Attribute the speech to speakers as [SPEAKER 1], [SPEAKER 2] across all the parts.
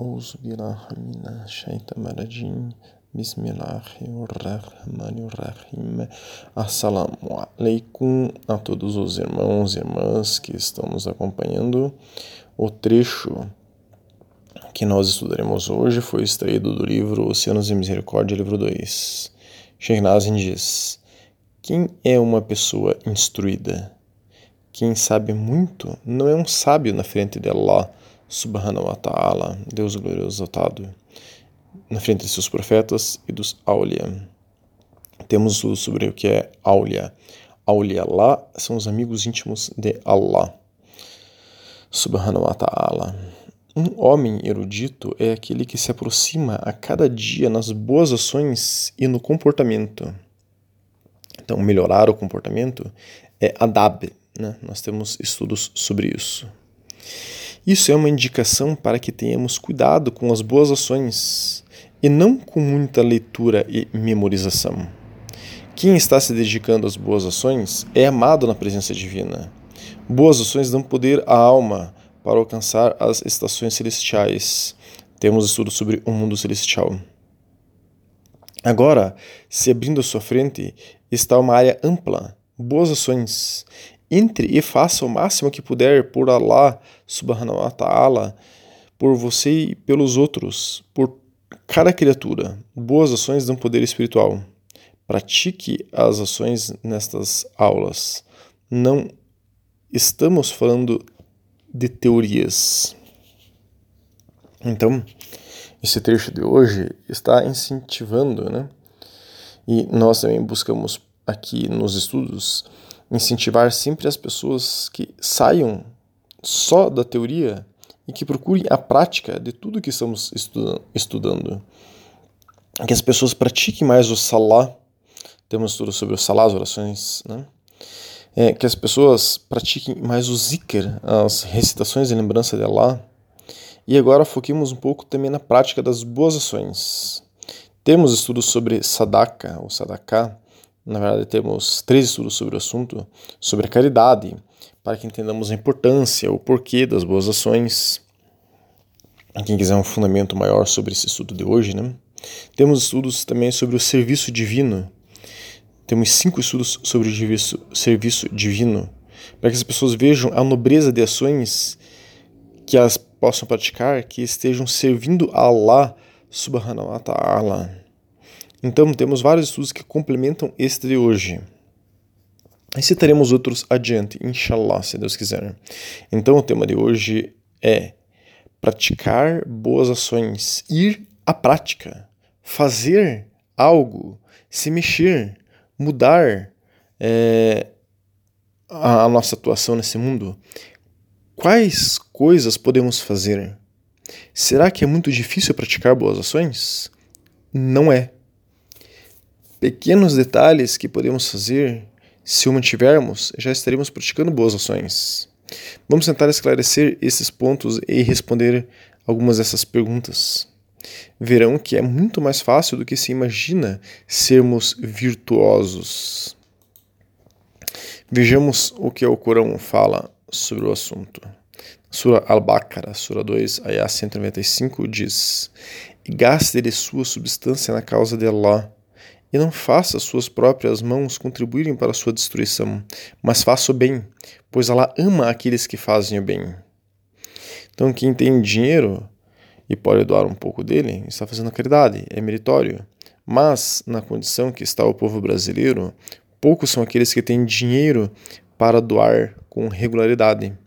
[SPEAKER 1] أعوذ بالله من الشيطان الرجيم بسم الله الرحمن الرحيم Assalamu alaikum a todos os irmãos e irmãs que estão nos acompanhando. O trecho que nós estudaremos hoje foi extraído do livro Oceanos de Misericórdia, livro 2. Sheikh Nazim diz: Quem é uma pessoa instruída? Quem sabe muito não é um sábio na frente de Allah subhanahu wa ta'ala, Deus glorioso exaltado, na frente de seus profetas e dos Aulia. Temos o sobre o que é Aulia. Aulia lá são os amigos íntimos de Allah, subhanahu wa ta'ala. Um homem erudito é aquele que se aproxima a cada dia nas boas ações e no comportamento. Então, melhorar o comportamento é adab. Né? Nós temos estudos sobre isso. Isso é uma indicação para que tenhamos cuidado com as boas ações e não com muita leitura e memorização. Quem está se dedicando às boas ações é amado na presença divina. Boas ações dão poder à alma para alcançar as estações celestiais. Temos estudo sobre o mundo celestial. Agora, se abrindo à sua frente, está uma área ampla, boas ações, entre e faça o máximo que puder por Allah subhanahu wa ta'ala, por você e pelos outros, por cada criatura. Boas ações dão poder espiritual. Pratique as ações nestas aulas. Não estamos falando de teorias. Então, esse trecho de hoje está incentivando, né? E nós também buscamos aqui nos estudos incentivar sempre as pessoas que saiam só da teoria e que procurem a prática de tudo que estamos estudando. Que as pessoas pratiquem mais o salá, temos tudo sobre o salá, as orações, né? É, que as pessoas pratiquem mais o zikr, as recitações de lembrança de Allah. E agora foquemos um pouco também na prática das boas ações. Temos estudos sobre sadaka, ou sadaká, na verdade, temos três estudos sobre o assunto, sobre a caridade, para que entendamos a importância, o porquê das boas ações. Quem quiser um fundamento maior sobre esse estudo de hoje, né? Temos estudos também sobre o serviço divino. Temos cinco estudos sobre o serviço, divino, para que as pessoas vejam a nobreza de ações que elas possam praticar, que estejam servindo a Allah subhanahu wa ta'ala. Então, temos vários estudos que complementam este de hoje. E citaremos outros adiante, inshallah, se Deus quiser. Então, o tema de hoje é praticar boas ações, ir à prática, fazer algo, se mexer, mudar é, a, a nossa atuação nesse mundo. Quais coisas podemos fazer? Será que é muito difícil praticar boas ações? Não é pequenos detalhes que podemos fazer, se o mantivermos, já estaremos praticando boas ações. Vamos tentar esclarecer esses pontos e responder algumas dessas perguntas. Verão que é muito mais fácil do que se imagina sermos virtuosos. Vejamos o que o Corão fala sobre o assunto. Sura Al-Baqarah, Sura 2, Ayah 195, diz: Gaste de sua substância na causa de Allah e não faça suas próprias mãos contribuírem para sua destruição, mas faça o bem, pois ela ama aqueles que fazem o bem. Então, quem tem dinheiro e pode doar um pouco dele, está fazendo caridade, é meritório. Mas, na condição que está o povo brasileiro, poucos são aqueles que têm dinheiro para doar com regularidade.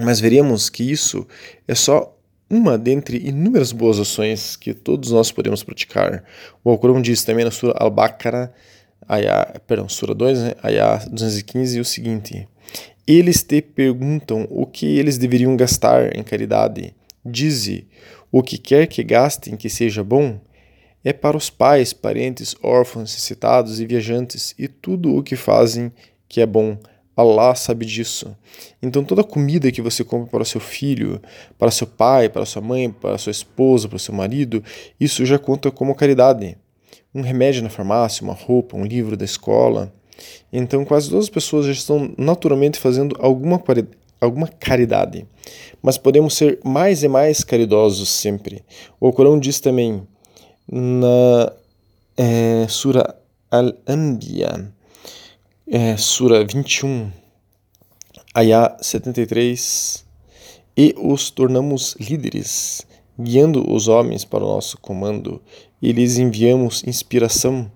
[SPEAKER 1] Mas veremos que isso é só uma dentre inúmeras boas ações que todos nós podemos praticar. O Alcorão diz também na Sura Al-Baqarah, perdão, Sura 2, né, Ayah 215, o seguinte: Eles te perguntam o que eles deveriam gastar em caridade. Dize: O que quer que gastem que seja bom é para os pais, parentes, órfãos, necessitados e viajantes, e tudo o que fazem que é bom Allah sabe disso. Então toda comida que você compra para seu filho, para seu pai, para sua mãe, para sua esposa, para seu marido, isso já conta como caridade. Um remédio na farmácia, uma roupa, um livro da escola. Então quase todas as pessoas já estão naturalmente fazendo alguma, alguma caridade, mas podemos ser mais e mais caridosos sempre. O Corão diz também na é, Sura Al-Anbiya, é, Sura 21, Ayah 73, e os tornamos líderes, guiando os homens para o nosso comando, e lhes enviamos inspiração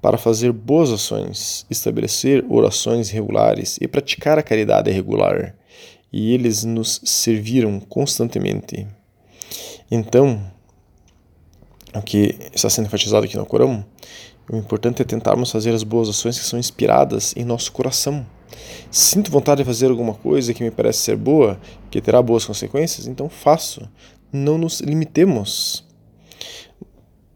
[SPEAKER 1] para fazer boas ações, estabelecer orações regulares e praticar a caridade regular. E eles nos serviram constantemente. Então, o que está sendo enfatizado aqui no Corão, o importante é tentarmos fazer as boas ações que são inspiradas em nosso coração. Sinto vontade de fazer alguma coisa que me parece ser boa, que terá boas consequências, então faço. Não nos limitemos.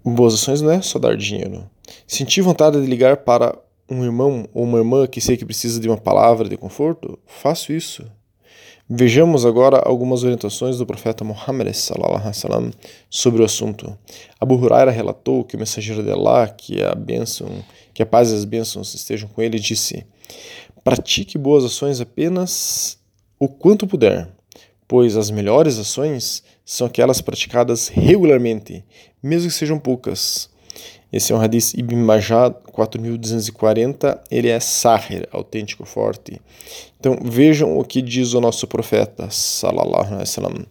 [SPEAKER 1] Boas ações não é só dar dinheiro. Senti vontade de ligar para um irmão ou uma irmã que sei que precisa de uma palavra de conforto? Faço isso. Vejamos agora algumas orientações do profeta Muhammad sallam, sobre o assunto. Abu Huraira relatou que o mensageiro de Allah, que a bênção, que a paz e as bênçãos estejam com ele, disse: Pratique boas ações apenas o quanto puder, pois as melhores ações são aquelas praticadas regularmente, mesmo que sejam poucas. Esse é um hadith Ibn Majah 4240, ele é sahir, autêntico, forte. Então vejam o que diz o nosso profeta, sallallahu alaihi wasallam.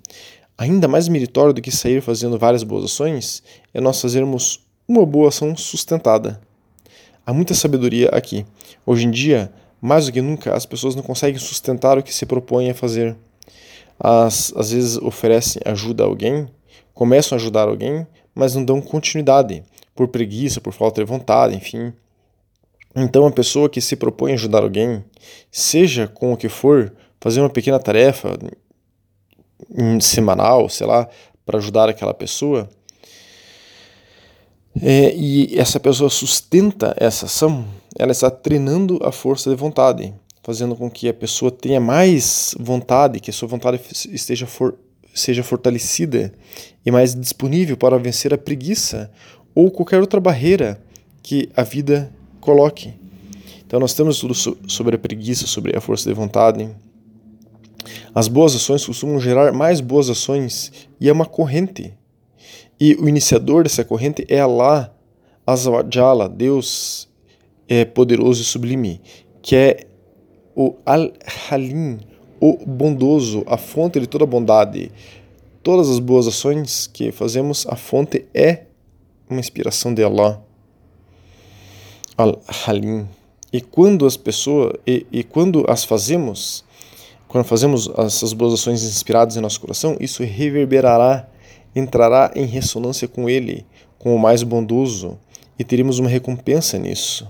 [SPEAKER 1] Ainda mais meritório do que sair fazendo várias boas ações é nós fazermos uma boa ação sustentada. Há muita sabedoria aqui. Hoje em dia, mais do que nunca, as pessoas não conseguem sustentar o que se propõem a fazer. As, às vezes oferecem ajuda a alguém, começam a ajudar alguém, mas não dão continuidade por preguiça, por falta de vontade, enfim. Então, a pessoa que se propõe a ajudar alguém, seja com o que for, fazer uma pequena tarefa semanal, sei lá, para ajudar aquela pessoa, é, e essa pessoa sustenta essa ação, ela está treinando a força de vontade, fazendo com que a pessoa tenha mais vontade, que a sua vontade esteja for, seja fortalecida e mais disponível para vencer a preguiça ou qualquer outra barreira que a vida coloque. Então nós temos tudo sobre a preguiça, sobre a força de vontade. As boas ações costumam gerar mais boas ações e é uma corrente. E o iniciador dessa corrente é Allah, Azawajala, Deus é poderoso e sublime, que é o Al-Halim, o bondoso, a fonte de toda bondade. Todas as boas ações que fazemos, a fonte é uma inspiração de Allah, Al-Halim. E quando as pessoas, e, e quando as fazemos, quando fazemos essas boas ações inspiradas em nosso coração, isso reverberará, entrará em ressonância com Ele, com o mais bondoso, e teremos uma recompensa nisso.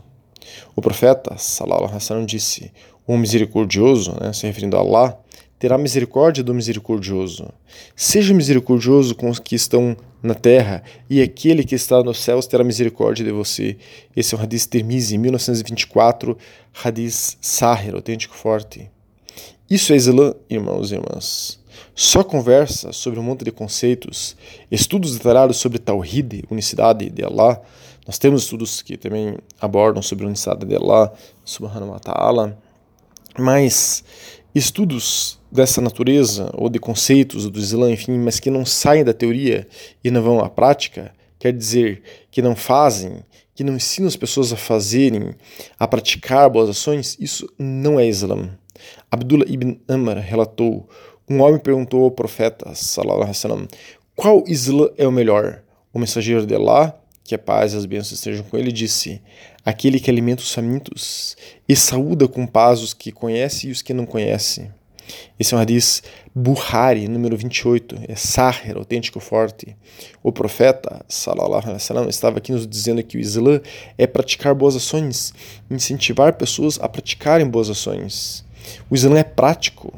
[SPEAKER 1] O profeta, Salallahu Alaihi disse: O misericordioso, né, se referindo a Allah, terá misericórdia do misericordioso. Seja misericordioso com os que estão na terra, e aquele que está nos céus terá misericórdia de você. Esse é o Hadith Tirmizi, 1924, Hadith Sahir, autêntico forte. Isso é Islã, irmãos e irmãs. Só conversa sobre um monte de conceitos, estudos detalhados sobre Tawhid, unicidade de Allah. Nós temos estudos que também abordam sobre a unicidade de Allah, subhanahu wa ta'ala. Mas estudos dessa natureza, ou de conceitos do Islã, enfim, mas que não saem da teoria e não vão à prática, quer dizer que não fazem, que não ensinam as pessoas a fazerem, a praticar boas ações, isso não é Islã. Abdullah ibn Amr relatou: um homem perguntou ao profeta, sallallahu alaihi qual Islã é o melhor? O mensageiro de Allah, que a paz e as bênçãos estejam com ele, disse: aquele que alimenta os famintos e saúda com paz os que conhece e os que não conhece. Esse é um hadith Buhari, número 28, é Sahir, autêntico forte. O profeta, salallahu alaihi wasallam, estava aqui nos dizendo que o Islã é praticar boas ações, incentivar pessoas a praticarem boas ações. O Islã é prático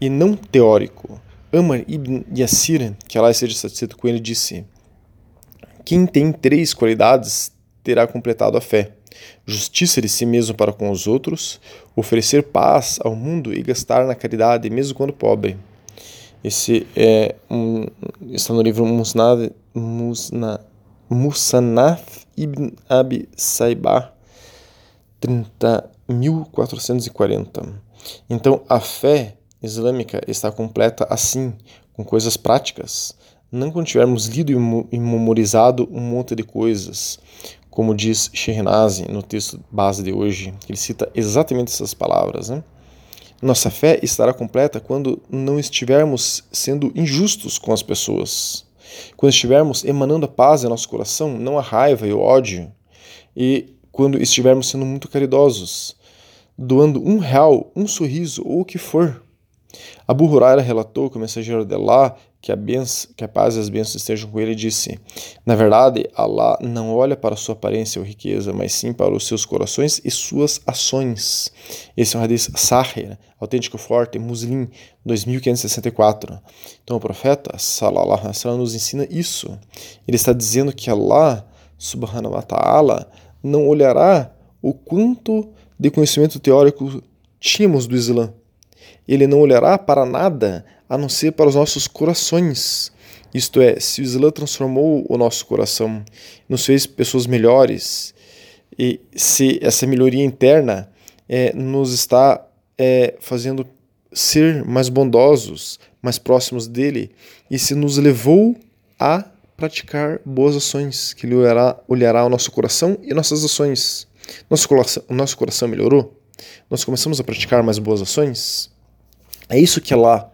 [SPEAKER 1] e não teórico. Amr ibn Yassir, que Allah seja satisfeito com ele, disse: Quem tem três qualidades terá completado a fé justiça de si mesmo para com os outros, oferecer paz ao mundo e gastar na caridade, mesmo quando pobre. Esse é um, está no livro Musnad, Musna, Musanaf ibn Abi Saibah, 30.440. Então, a fé islâmica está completa assim, com coisas práticas, não quando tivermos lido e memorizado um monte de coisas, como diz Shehnazi no texto base de hoje, ele cita exatamente essas palavras. Né? Nossa fé estará completa quando não estivermos sendo injustos com as pessoas, quando estivermos emanando a paz em nosso coração, não a raiva e o ódio, e quando estivermos sendo muito caridosos, doando um real, um sorriso ou o que for. Abu Huraira relatou que o mensageiro de Allah que a, benção, que a paz e as bênçãos estejam com ele, disse: Na verdade, Allah não olha para sua aparência ou riqueza, mas sim para os seus corações e suas ações. Esse é um hadith Sahir, autêntico forte, Muslim, 2564. Então o profeta, salallahu alaihi wasallam, nos ensina isso. Ele está dizendo que Allah, subhanahu wa ta'ala, não olhará o quanto de conhecimento teórico tínhamos do Islã. Ele não olhará para nada a não ser para os nossos corações. Isto é, se o Islã transformou o nosso coração, nos fez pessoas melhores, e se essa melhoria interna é, nos está é, fazendo ser mais bondosos, mais próximos dele, e se nos levou a praticar boas ações, que ele olhará, olhará o nosso coração e nossas ações. Nosso coração, nosso coração melhorou? Nós começamos a praticar mais boas ações? É isso que Allah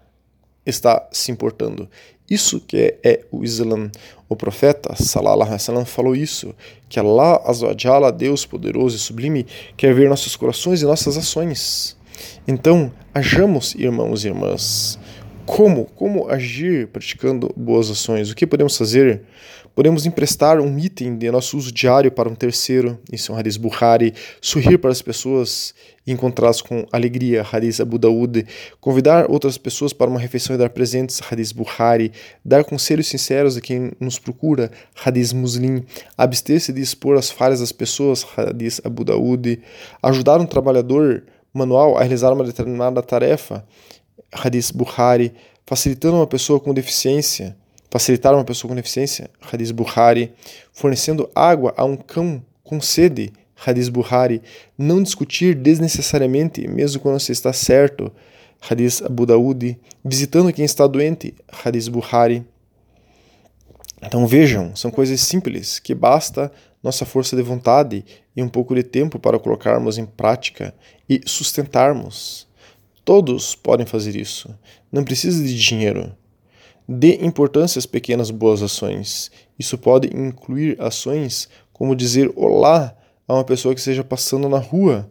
[SPEAKER 1] está se importando. Isso que é, é o Islã. O profeta, salallahu alaihi wasallam, falou isso, que Allah Azawajala, Deus poderoso e sublime, quer ver nossos corações e nossas ações. Então, ajamos, irmãos e irmãs. Como? Como agir praticando boas ações? O que podemos fazer? Podemos emprestar um item de nosso uso diário para um terceiro, isso é um Hadith Bukhari, sorrir para as pessoas e encontrá-las com alegria, Hadith Abu Daud, convidar outras pessoas para uma refeição e dar presentes, Hadith Bukhari, dar conselhos sinceros a quem nos procura, Hadith Muslim, abster-se de expor as falhas das pessoas, Hadith Abu Daud, ajudar um trabalhador manual a realizar uma determinada tarefa, Hadith Bukhari, facilitando uma pessoa com deficiência, facilitar uma pessoa com deficiência, Hadith Bukhari, fornecendo água a um cão com sede, Hadith Bukhari, não discutir desnecessariamente, mesmo quando você está certo, Hadith Abu Daud, visitando quem está doente, Hadith Bukhari. Então vejam, são coisas simples que basta nossa força de vontade e um pouco de tempo para colocarmos em prática e sustentarmos. Todos podem fazer isso. Não precisa de dinheiro. Dê importância às pequenas boas ações. Isso pode incluir ações como dizer olá a uma pessoa que esteja passando na rua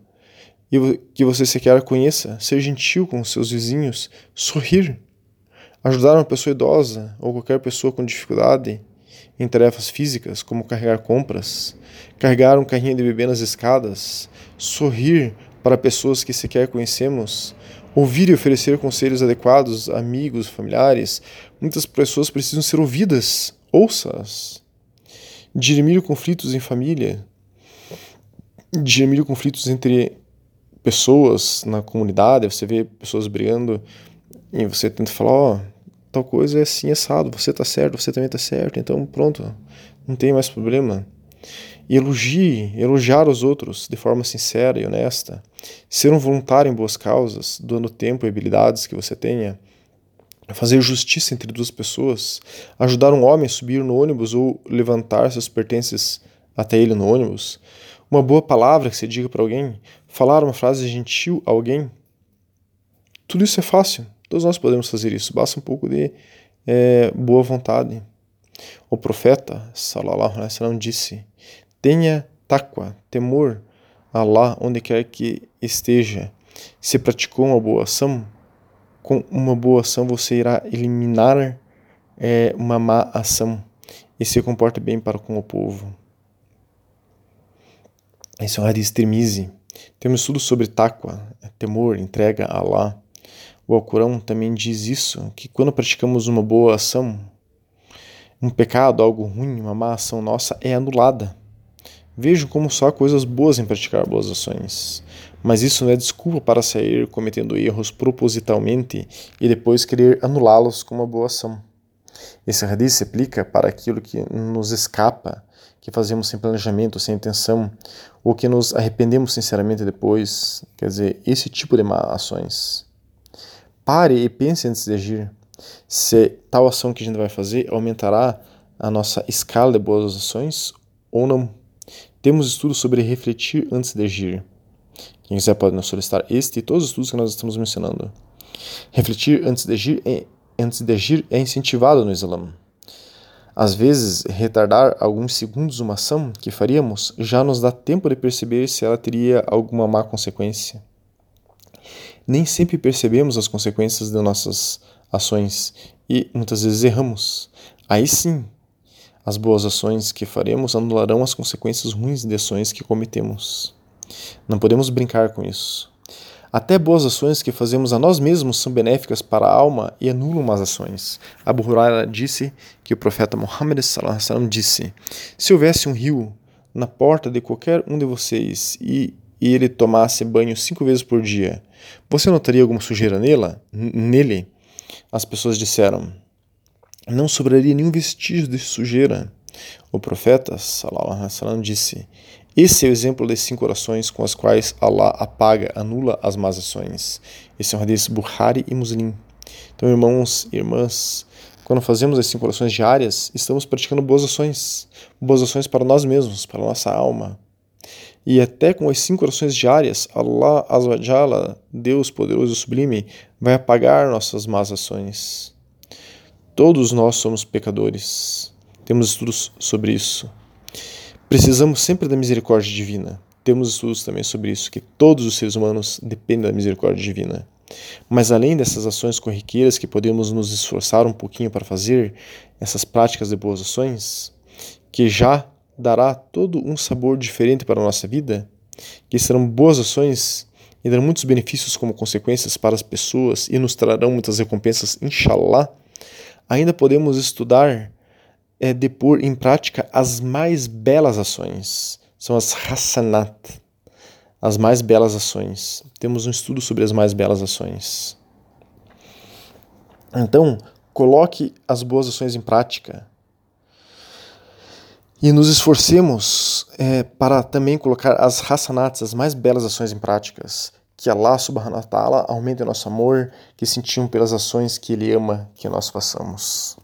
[SPEAKER 1] e que você sequer conheça, ser gentil com seus vizinhos, sorrir, ajudar uma pessoa idosa ou qualquer pessoa com dificuldade em tarefas físicas, como carregar compras, carregar um carrinho de bebê nas escadas, sorrir para pessoas que sequer conhecemos, ouvir e oferecer conselhos adequados amigos, familiares. Muitas pessoas precisam ser ouvidas. Ouça-as. Dirimir conflitos em família. Dirimir conflitos entre pessoas na comunidade. Você vê pessoas brigando e você tenta falar: Ó, oh, tal coisa é assim, assado. Você tá certo, você também tá certo. Então, pronto. Não tem mais problema e elogie, elogiar os outros de forma sincera e honesta, ser um voluntário em boas causas, doando tempo e habilidades que você tenha, fazer justiça entre duas pessoas, ajudar um homem a subir no ônibus ou levantar seus pertences até ele no ônibus, uma boa palavra que você diga para alguém, falar uma frase gentil a alguém. Tudo isso é fácil, todos nós podemos fazer isso, basta um pouco de é, boa vontade. O profeta, sallallahu alaihi disse: Tenha taqwa, temor a Allah onde quer que esteja. Se praticou uma boa ação, com uma boa ação você irá eliminar é, uma má ação e se comporta bem para com o povo. Esse é um hadith Tirmizi. Temos estudo sobre taqwa, temor, entrega a Allah. O Alcorão também diz isso, que quando praticamos uma boa ação, um pecado, algo ruim, uma má ação nossa é anulada. Vejo como só há coisas boas em praticar boas ações, mas isso não é desculpa para sair cometendo erros propositalmente e depois querer anulá-los com uma boa ação. Esse hadith se aplica para aquilo que nos escapa, que fazemos sem planejamento, sem intenção, ou que nos arrependemos sinceramente depois, quer dizer, esse tipo de ações. Pare e pense antes de agir. Se tal ação que a gente vai fazer aumentará a nossa escala de boas ações ou não. Temos estudos sobre refletir antes de agir. Quem quiser pode nos solicitar este e todos os estudos que nós estamos mencionando. Refletir antes de agir é, antes de agir é incentivado no Islã. Às vezes, retardar alguns segundos uma ação que faríamos já nos dá tempo de perceber se ela teria alguma má consequência. Nem sempre percebemos as consequências de nossas ações e muitas vezes erramos. Aí sim, as boas ações que faremos anularão as consequências ruins de ações que cometemos. Não podemos brincar com isso. Até boas ações que fazemos a nós mesmos são benéficas para a alma e anulam más ações. Abu Huraira disse que o profeta Muhammad disse: Se houvesse um rio na porta de qualquer um de vocês e, e ele tomasse banho cinco vezes por dia, você notaria alguma sujeira nela, nele? As pessoas disseram: Não sobraria nenhum vestígio de sujeira. O profeta sallam, disse: esse é o exemplo das cinco orações com as quais Allah apaga, anula as más ações. Esse é um hadith Bukhari e Muslim. Então, irmãos e irmãs, quando fazemos as cinco orações diárias, estamos praticando boas ações. Boas ações para nós mesmos, para a nossa alma. E até com as cinco orações diárias, Allah Azawajala, Deus poderoso e sublime, vai apagar nossas más ações. Todos nós somos pecadores. Temos estudos sobre isso. Precisamos sempre da misericórdia divina. Temos estudos também sobre isso, que todos os seres humanos dependem da misericórdia divina. Mas além dessas ações corriqueiras que podemos nos esforçar um pouquinho para fazer, essas práticas de boas ações, que já dará todo um sabor diferente para a nossa vida, que serão boas ações e darão muitos benefícios como consequências para as pessoas e nos trarão muitas recompensas, inshallah, ainda podemos estudar é, de pôr em prática as mais belas ações. São as Hassanat, as mais belas ações. Temos um estudo sobre as mais belas ações. Então, coloque as boas ações em prática. E nos esforcemos é, para também colocar as Hassanats, as mais belas ações em práticas. Que Allah subhanahu wa ta'ala aumente nosso amor, que sentimos pelas ações que Ele ama que nós façamos.